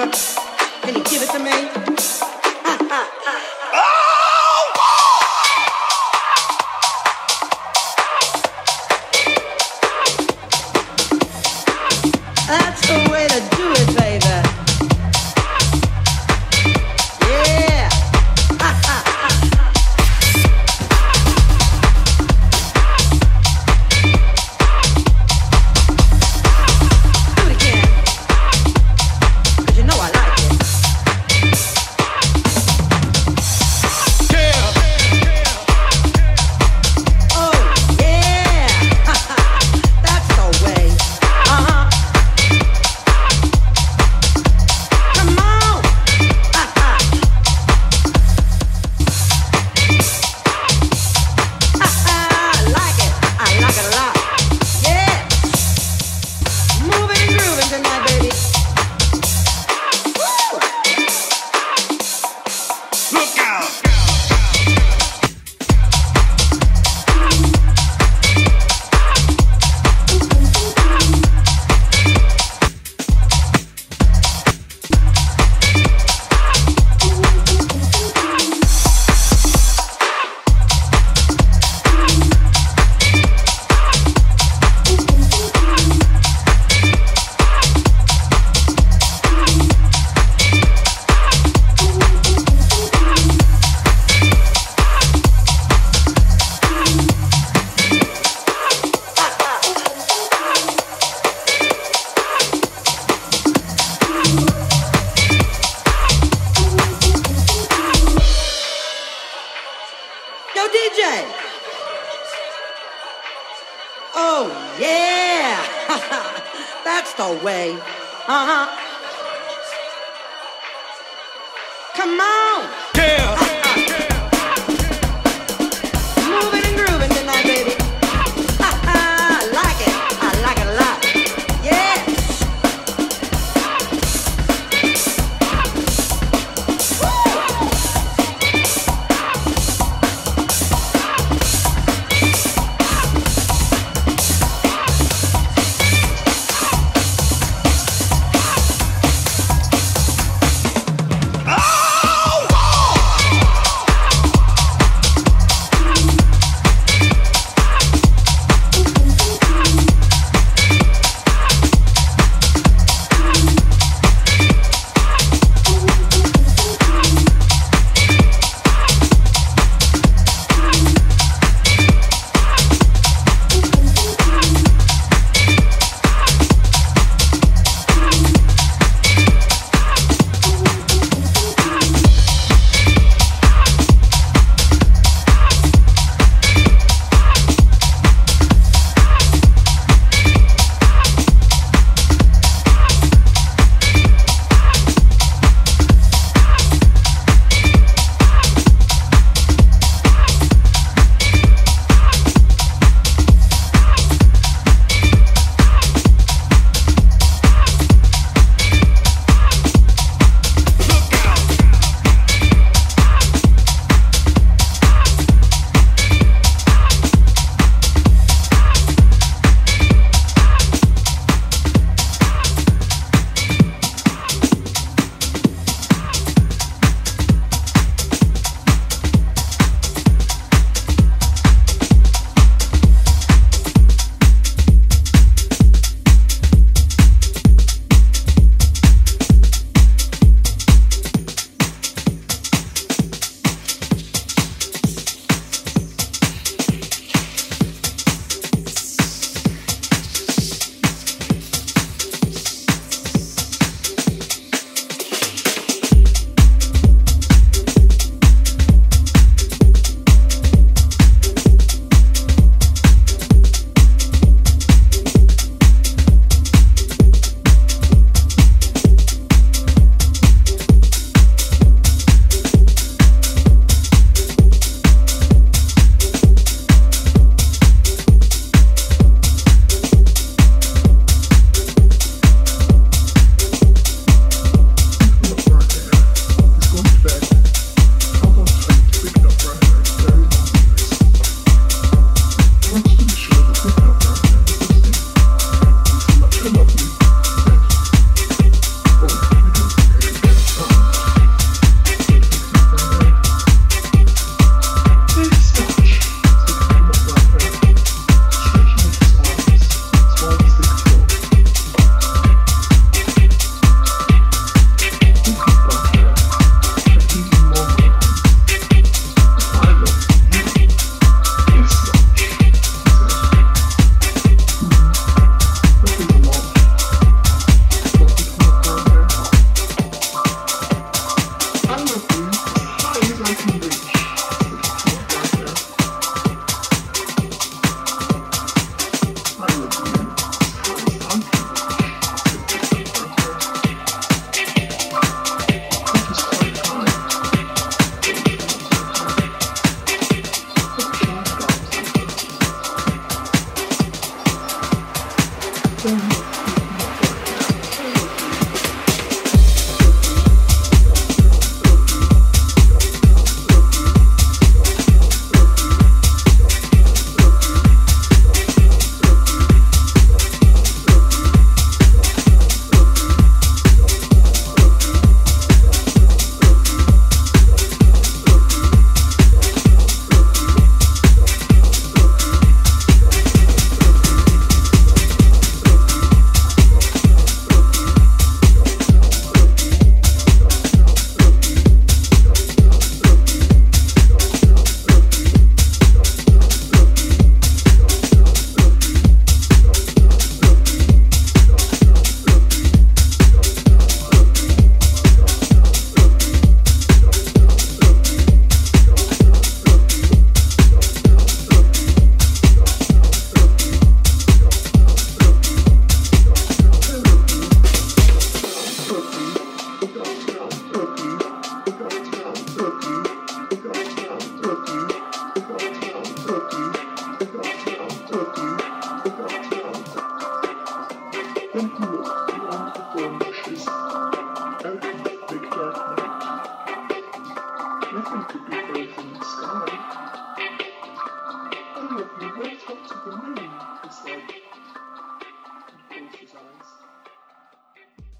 over. Can you give it to me? Uh, uh, uh.